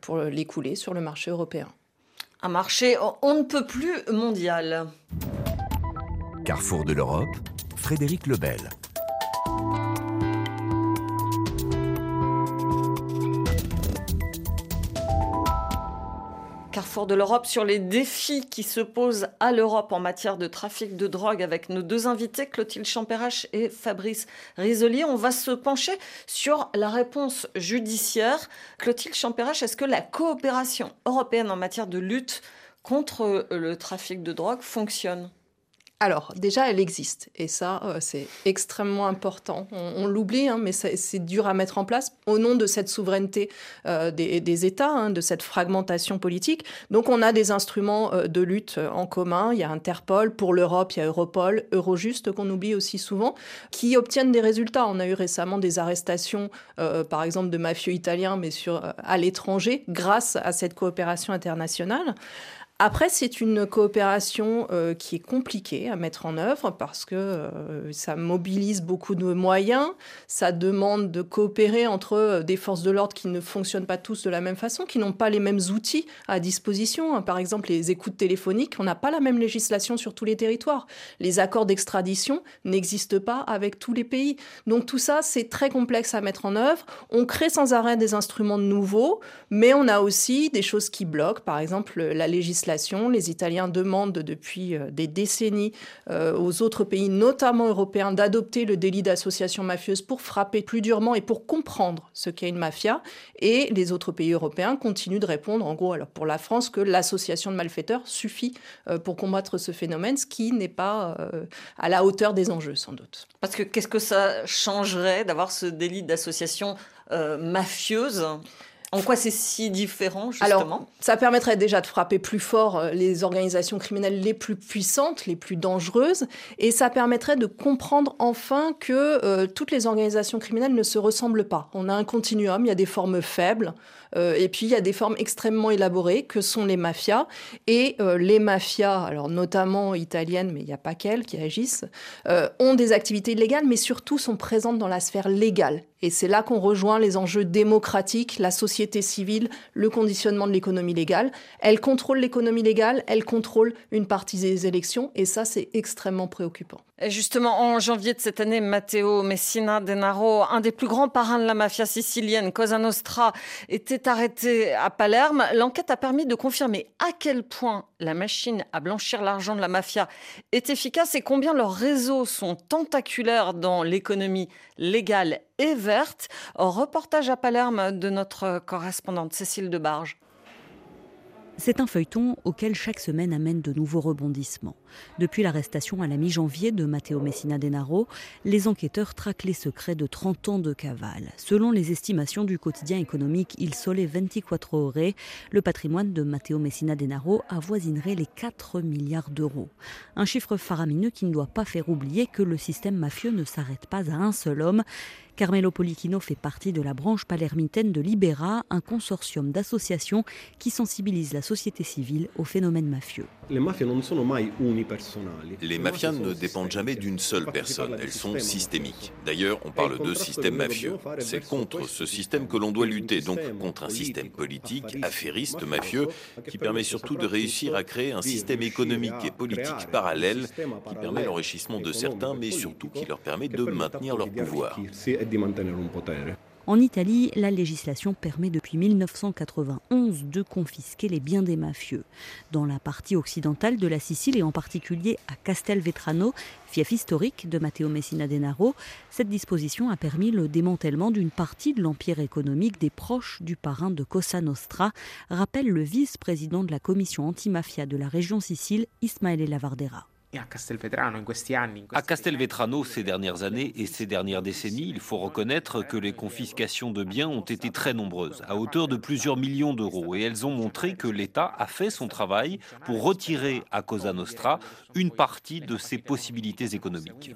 pour l'écouler sur le marché européen. Un marché on ne peut plus mondial. Carrefour de l'Europe, Frédéric Lebel. De l'Europe sur les défis qui se posent à l'Europe en matière de trafic de drogue avec nos deux invités, Clotilde Champérache et Fabrice Risolier. On va se pencher sur la réponse judiciaire. Clotilde Champérache, est-ce que la coopération européenne en matière de lutte contre le trafic de drogue fonctionne? Alors, déjà, elle existe. Et ça, euh, c'est extrêmement important. On, l'oublie, hein, mais c'est dur à mettre en place au nom de cette souveraineté euh, des, États, hein, de cette fragmentation politique. Donc, on a des instruments euh, de lutte en commun. Il y a Interpol. Pour l'Europe, il y a Europol, Eurojust, qu'on oublie aussi souvent, qui obtiennent des résultats. On a eu récemment des arrestations, par exemple, de mafieux italiens, mais sur, à l'étranger, grâce à cette coopération internationale. Après, c'est une coopération euh, qui est compliquée à mettre en œuvre parce que euh, ça mobilise beaucoup de moyens, ça demande de coopérer entre euh, des forces de l'ordre qui ne fonctionnent pas tous de la même façon, qui n'ont pas les mêmes outils à disposition. Par exemple, les écoutes téléphoniques, on n'a pas la même législation sur tous les territoires. Les accords d'extradition n'existent pas avec tous les pays. Donc tout ça, c'est très complexe à mettre en œuvre. On crée sans arrêt des instruments nouveaux, mais on a aussi des choses qui bloquent, par exemple la législation les Italiens demandent depuis euh, des décennies euh, aux autres pays, notamment européens, d'adopter le délit d'association mafieuse pour frapper plus durement et pour comprendre ce qu'est une mafia. Et les autres pays européens continuent de répondre, en gros, alors pour la France, que l'association de malfaiteurs suffit euh, pour combattre ce phénomène, ce qui n'est pas à la hauteur des enjeux, sans doute. Parce que qu'est-ce que ça changerait d'avoir ce délit d'association mafieuse? En quoi c'est si différent, justement Alors, ça permettrait déjà de frapper plus fort euh, les organisations criminelles les plus puissantes, les plus dangereuses, et ça permettrait de comprendre enfin que euh, toutes les organisations criminelles ne se ressemblent pas. On a un continuum, il y a des formes faibles, et puis il y a des formes extrêmement élaborées que sont les mafias. Et les mafias, alors notamment italiennes, mais il n'y a pas qu'elles qui agissent, ont des activités illégales, mais surtout sont présentes dans la sphère légale. Et c'est là qu'on rejoint les enjeux démocratiques, la société civile, le conditionnement de l'économie légale. Elle contrôle l'économie légale, elle contrôle une partie des élections, et ça, c'est extrêmement préoccupant. Justement, en janvier de cette année, Matteo Messina Denaro, un des plus grands parrains de la mafia sicilienne, Cosa Nostra, était arrêté à Palerme. L'enquête a permis de confirmer à quel point la machine à blanchir l'argent de la mafia est efficace et combien leurs réseaux sont tentaculaires dans l'économie légale et verte. Reportage à Palerme de notre correspondante Cécile Debarge. C'est un feuilleton auquel chaque semaine amène de nouveaux rebondissements. Depuis l'arrestation à la mi-janvier de Matteo Messina Denaro, les enquêteurs traquent les secrets de 30 ans de cavale. Selon les estimations du quotidien économique Il Sole 24 Ore, le patrimoine de Matteo Messina Denaro avoisinerait les 4 milliards d'euros. Un chiffre faramineux qui ne doit pas faire oublier que le système mafieux ne s'arrête pas à un seul homme Carmelo Polichino fait partie de la branche palermitaine de Libera, un consortium d'associations qui sensibilise la société civile au phénomène mafieux. Les mafias ne dépendent jamais d'une seule personne, elles sont systémiques. D'ailleurs, on parle de système mafieux. C'est contre ce système que l'on doit lutter, donc contre un système politique, affairiste, mafieux, qui permet surtout de réussir à créer un système économique et politique parallèle qui permet l'enrichissement de certains, mais surtout qui leur permet de maintenir leur pouvoir. En Italie, la législation permet depuis 1991 de confisquer les biens des mafieux. Dans la partie occidentale de la Sicile et en particulier à Castelvetrano, fief historique de Matteo Messina Denaro, cette disposition a permis le démantèlement d'une partie de l'empire économique des proches du parrain de Cosa Nostra, rappelle le vice-président de la commission antimafia de la région Sicile, Ismaele Lavardera. À Castelvetrano, ces dernières années et ces dernières décennies, il faut reconnaître que les confiscations de biens ont été très nombreuses, à hauteur de plusieurs millions d'euros, et elles ont montré que l'État a fait son travail pour retirer à Cosa Nostra une partie de ses possibilités économiques.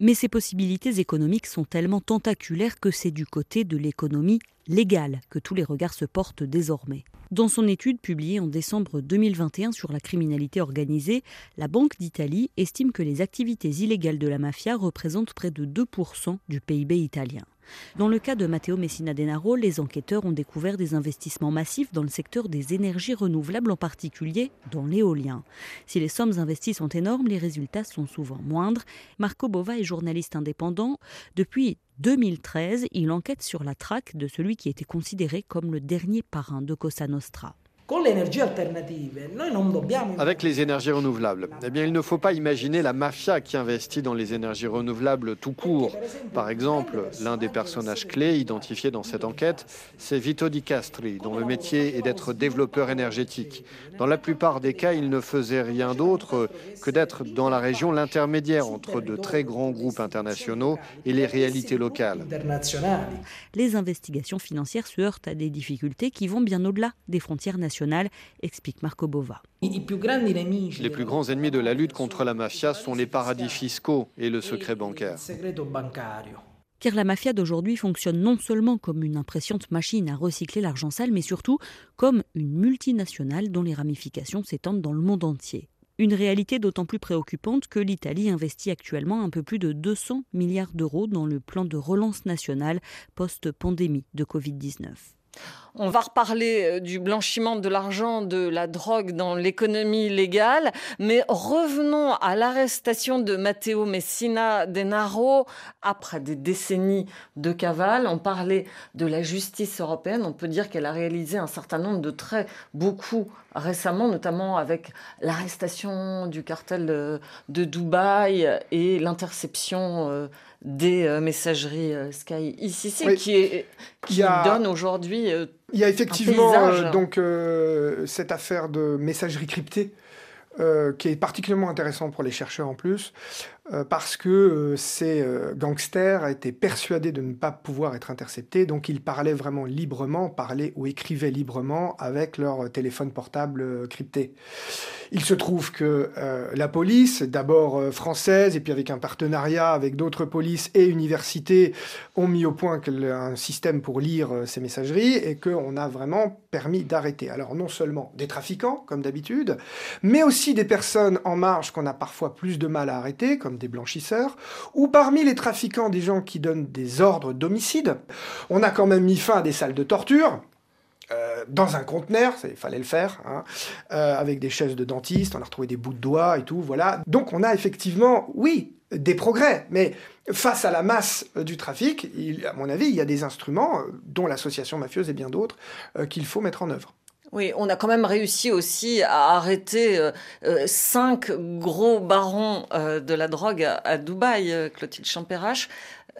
Mais ces possibilités économiques sont tellement tentaculaires que c'est du côté de l'économie légale que tous les regards se portent désormais. Dans son étude publiée en décembre 2021 sur la criminalité organisée, la Banque d'Italie estime que les activités illégales de la mafia représentent près de 2% du PIB italien. Dans le cas de Matteo Messina Denaro, les enquêteurs ont découvert des investissements massifs dans le secteur des énergies renouvelables, en particulier dans l'éolien. Si les sommes investies sont énormes, les résultats sont souvent moindres. Marco Bova est journaliste indépendant. Depuis 2013, il enquête sur la traque de celui qui était considéré comme le dernier parrain de Cosa Nostra. Avec les énergies renouvelables, eh bien, il ne faut pas imaginer la mafia qui investit dans les énergies renouvelables tout court. Par exemple, l'un des personnages clés identifiés dans cette enquête, c'est Vito Di Castri, dont le métier est d'être développeur énergétique. Dans la plupart des cas, il ne faisait rien d'autre que d'être dans la région l'intermédiaire entre de très grands groupes internationaux et les réalités locales. Les investigations financières se heurtent à des difficultés qui vont bien au-delà des frontières nationales explique Marco Bova. Les plus grands ennemis de la lutte contre la mafia sont les paradis fiscaux et le secret bancaire. car la mafia d'aujourd'hui fonctionne non seulement comme une impressionnante machine à recycler l'argent sale, mais surtout comme une multinationale dont les ramifications s'étendent dans le monde entier. Une réalité d'autant plus préoccupante que l'Italie investit actuellement un peu plus de 200 milliards d'euros dans le plan de relance nationale post-pandémie de Covid-19. On va reparler euh, du blanchiment de l'argent, de la drogue dans l'économie légale, mais revenons à l'arrestation de Matteo Messina Denaro après des décennies de cavale. On parlait de la justice européenne, on peut dire qu'elle a réalisé un certain nombre de traits, beaucoup récemment, notamment avec l'arrestation du cartel de, Dubaï et l'interception euh, des euh, messageries Sky ICC qui, qui donne aujourd'hui il y a effectivement euh, donc euh, cette affaire de messagerie cryptée euh, qui est particulièrement intéressant pour les chercheurs en plus, euh, parce que euh, ces gangsters étaient persuadés de ne pas pouvoir être interceptés, donc ils parlaient vraiment librement, parlaient ou écrivaient librement avec leur téléphone portable crypté. Il se trouve que la police, d'abord française, et puis avec un partenariat avec d'autres polices et universités, ont mis au point un système pour lire ces messageries et qu'on a vraiment permis d'arrêter. Alors non seulement des trafiquants, comme d'habitude, mais aussi des personnes en marge qu'on a parfois plus de mal à arrêter, comme des blanchisseurs, ou parmi les trafiquants des gens qui donnent des ordres d'homicide. On a quand même mis fin à des salles de torture, euh, dans un conteneur, il fallait le faire, hein, euh, avec des chaises de dentiste, on a retrouvé des bouts de doigts et tout, voilà. Donc on a effectivement, oui, des progrès, mais face à la masse euh, du trafic, à mon avis, il y a des instruments, dont l'association mafieuse et bien d'autres, qu'il faut mettre en œuvre. Oui, on a quand même réussi aussi à arrêter euh, euh, cinq gros barons euh, de la drogue à, Dubaï, Clotilde Champérache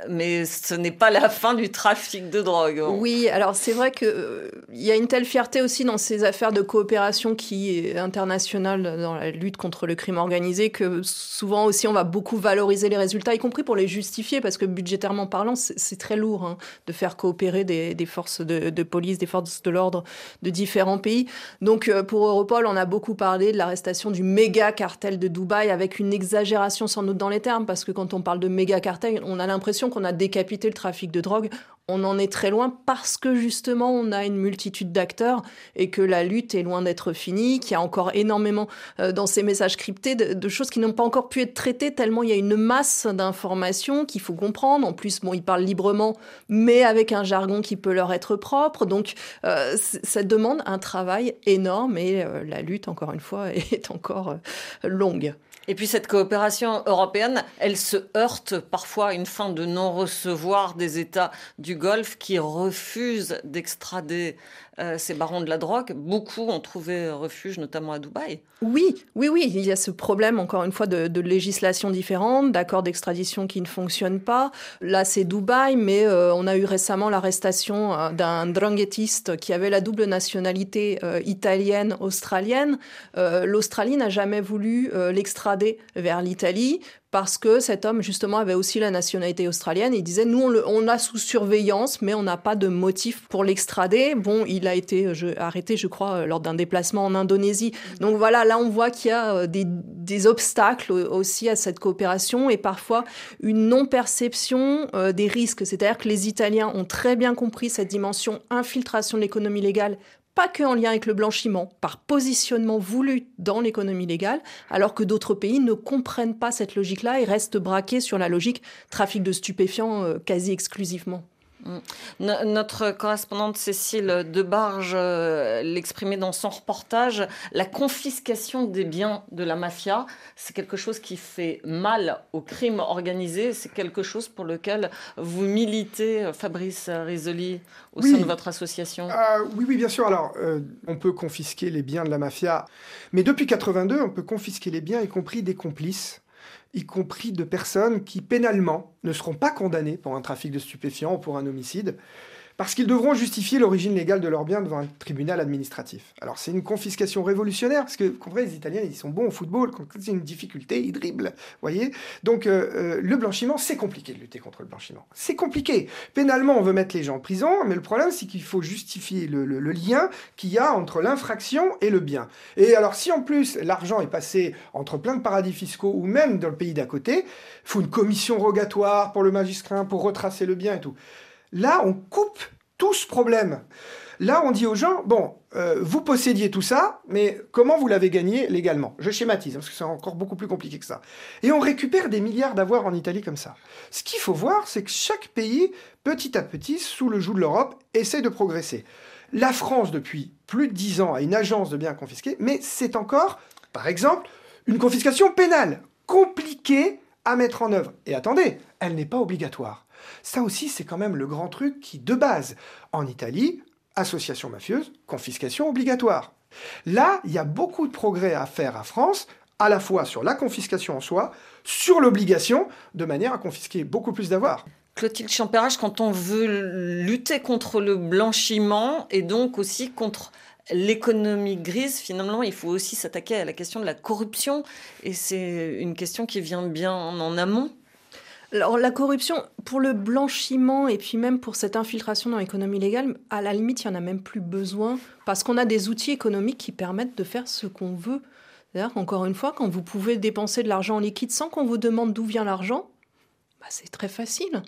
mais ce n'est pas la fin du trafic de drogue. Oui, alors c'est vrai qu'il euh, y a une telle fierté aussi dans ces affaires de coopération qui est internationale dans la lutte contre le crime organisé que souvent aussi on va beaucoup valoriser les résultats, y compris pour les justifier, parce que budgétairement parlant, c'est très lourd hein, de faire coopérer des, forces de, police, des forces de l'ordre de différents pays. Donc euh, pour Europol, on a beaucoup parlé de l'arrestation du méga cartel de Dubaï avec une exagération sans doute dans les termes, parce que quand on parle de méga cartel, on a l'impression qu'on a décapité le trafic de drogue, on en est très loin parce que justement on a une multitude d'acteurs et que la lutte est loin d'être finie, qu'il y a encore énormément euh, dans ces messages cryptés de, choses qui n'ont pas encore pu être traitées tellement il y a une masse d'informations qu'il faut comprendre. En plus, bon, ils parlent librement, mais avec un jargon qui peut leur être propre. Donc, euh, ça demande un travail énorme et euh, la lutte, encore une fois, <laughs> est encore longue. Et puis cette coopération européenne, elle se heurte parfois à une fin de non-recevoir des États du Golfe qui refusent d'extrader euh, ces barons de la drogue. Beaucoup ont trouvé refuge, notamment à Dubaï. Oui, oui, oui. Il y a ce problème, encore une fois, de, législation différente, d'accords d'extradition qui ne fonctionnent pas. Là, c'est Dubaï, mais euh, on a eu récemment l'arrestation euh, d'un dranghettiste qui avait la double nationalité italienne-australienne. L'Australie n'a jamais voulu l'extrader vers l'Italie parce que cet homme, justement, avait aussi la nationalité australienne. Il disait, nous, on, le, a sous surveillance, mais on n'a pas de motif pour l'extrader. Bon, il a été arrêté, je crois, euh, lors d'un déplacement en Indonésie. Donc voilà, là, on voit qu'il y a euh, des, obstacles aussi à cette coopération et parfois une non-perception euh, des risques. C'est-à-dire que les Italiens ont très bien compris cette dimension infiltration de l'économie légale pas que en lien avec le blanchiment, par positionnement voulu dans l'économie légale, alors que d'autres pays ne comprennent pas cette logique-là et restent braqués sur la logique trafic de stupéfiants euh, quasi exclusivement. Notre correspondante Cécile Debarge euh, l'exprimait dans son reportage. La confiscation des biens de la mafia, c'est quelque chose qui fait mal au crime organisé. C'est quelque chose pour lequel vous militez, Fabrice Risoli, au sein de votre association. Euh, oui, oui, bien sûr. Alors, euh, on peut confisquer les biens de la mafia, mais depuis 82, on peut confisquer les biens, y compris des complices y compris de personnes qui pénalement ne seront pas condamnées pour un trafic de stupéfiants ou pour un homicide, parce qu'ils devront justifier l'origine légale de leurs biens devant un tribunal administratif. Alors c'est une confiscation révolutionnaire, parce que, comprenez, les Italiens, ils sont bons au football, quand c'est une difficulté, ils dribblent, voyez Donc euh, euh, le blanchiment, c'est compliqué de lutter contre le blanchiment. C'est compliqué. Pénalement, on veut mettre les gens en prison, mais le problème, c'est qu'il faut justifier le, le lien qu'il y a entre l'infraction et le bien. Et alors si en plus l'argent est passé entre plein de paradis fiscaux ou même dans le pays d'à côté, il faut une commission rogatoire pour le magistrat, pour retracer le bien et tout. Là, on coupe tout ce problème. Là, on dit aux gens, bon, euh, vous possédiez tout ça, mais comment vous l'avez gagné légalement? Je schématise, hein, parce que c'est encore beaucoup plus compliqué que ça. Et on récupère des milliards d'avoirs en Italie comme ça. Ce qu'il faut voir, c'est que chaque pays, petit à petit, sous le joug de l'Europe, essaie de progresser. La France, depuis plus de dix ans, a une agence de biens confisqués, mais c'est encore, par exemple, une confiscation pénale, compliquée à mettre en œuvre. Et attendez, elle n'est pas obligatoire. Ça aussi, c'est quand même le grand truc qui, de base, en Italie, association mafieuse, confiscation obligatoire. Là, il y a beaucoup de progrès à faire à France, à la fois sur la confiscation en soi, sur l'obligation, de manière à confisquer beaucoup plus d'avoirs. Clotilde Champérage, quand on veut lutter contre le blanchiment et donc aussi contre l'économie grise, finalement, il faut aussi s'attaquer à la question de la corruption. Et c'est une question qui vient bien en amont. Alors la corruption, pour le blanchiment et puis même pour cette infiltration dans l'économie légale, à la limite, il n'y en a même plus besoin parce qu'on a des outils économiques qui permettent de faire ce qu'on veut. Encore une fois, quand vous pouvez dépenser de l'argent en liquide sans qu'on vous demande d'où vient l'argent, bah, c'est très facile.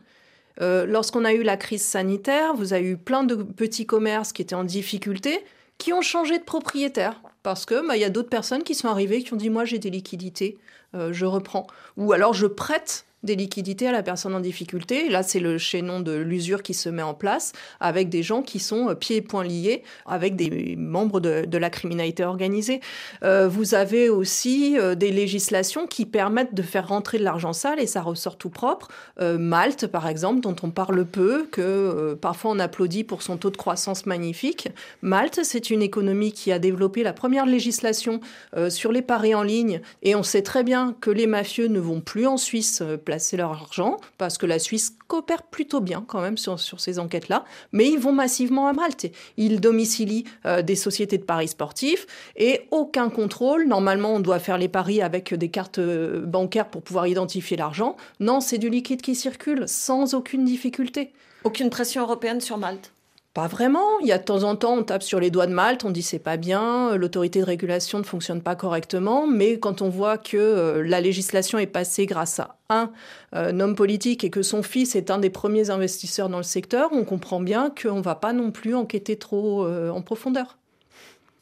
Euh, lorsqu'on a eu la crise sanitaire, vous avez eu plein de petits commerces qui étaient en difficulté, qui ont changé de propriétaire. Parce que bah, il y a d'autres personnes qui sont arrivées qui ont dit moi j'ai des liquidités, euh, je reprends. Ou alors je prête des liquidités à la personne en difficulté. Là, c'est le chaînon de l'usure qui se met en place avec des gens qui sont euh, pieds et poings liés avec des membres de, la criminalité organisée. Euh, vous avez aussi euh, des législations qui permettent de faire rentrer de l'argent sale et ça ressort tout propre. Malte, par exemple, dont on parle peu, que parfois on applaudit pour son taux de croissance magnifique. Malte, c'est une économie qui a développé la première législation sur les paris en ligne et on sait très bien que les mafieux ne vont plus en Suisse placer leur argent, parce que la Suisse coopère plutôt bien quand même sur, ces enquêtes-là, mais ils vont massivement à Malte. Ils domicilient euh, des sociétés de paris sportifs et aucun contrôle. Normalement, on doit faire les paris avec des cartes euh, bancaires pour pouvoir identifier l'argent. Non, c'est du liquide qui circule sans aucune difficulté. Aucune pression européenne sur Malte pas vraiment. Il y a de temps en temps, on tape sur les doigts de Malte, on dit c'est pas bien, l'autorité de régulation ne fonctionne pas correctement. Mais quand on voit que euh, la législation est passée grâce à un, euh, homme politique et que son fils est un des premiers investisseurs dans le secteur, on comprend bien qu'on ne va pas non plus enquêter trop euh, en profondeur.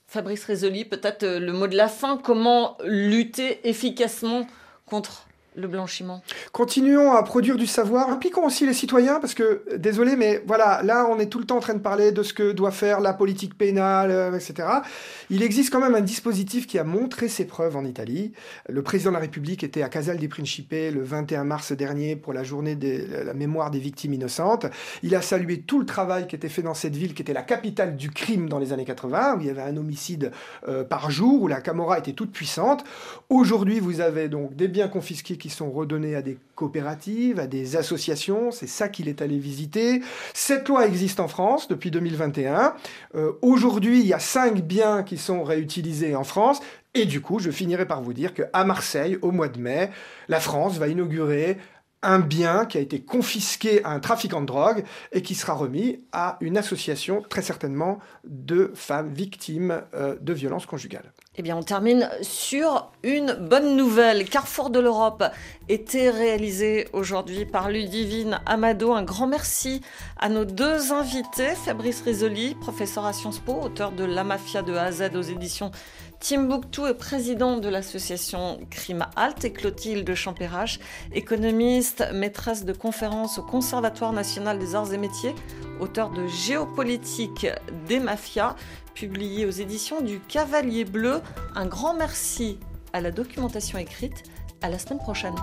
Fabrice Rézoli, peut-être le mot de la fin. Comment lutter efficacement contre le blanchiment. Continuons à produire du savoir, impliquons aussi les citoyens, parce que, désolé, mais voilà, là, on est tout le temps en train de parler de ce que doit faire la politique pénale, euh, etc. Il existe quand même un dispositif qui a montré ses preuves en Italie. Le président de la République était à Casal di Principe le 21 mars dernier pour la journée de la mémoire des victimes innocentes. Il a salué tout le travail qui était fait dans cette ville, qui était la capitale du crime dans les années 80, où il y avait un homicide euh, par jour, où la Camorra était toute puissante. Aujourd'hui, vous avez donc des biens confisqués qui sont redonnés à des coopératives, à des associations. C'est ça qu'il est allé visiter. Cette loi existe en France depuis 2021. Euh, aujourd'hui, il y a cinq biens qui sont réutilisés en France. Et du coup, je finirai par vous dire qu'à Marseille, au mois de mai, la France va inaugurer un bien qui a été confisqué à un trafiquant de drogue et qui sera remis à une association, très certainement, de femmes victimes euh, de violences conjugales. Eh bien, on termine sur une bonne nouvelle. Carrefour de l'Europe était réalisé aujourd'hui par Ludivine Amado. Un grand merci à nos deux invités, Fabrice Risoli, professeur à Sciences Po, auteur de La Mafia de A à Z aux éditions Timbuktu est président de l'association Crime Halt et Clotilde Champérache, économiste, maîtresse de conférences au Conservatoire national des arts et métiers, auteur de Géopolitique des mafias, publié aux éditions du Cavalier Bleu. Un grand merci à la documentation écrite. À la semaine prochaine.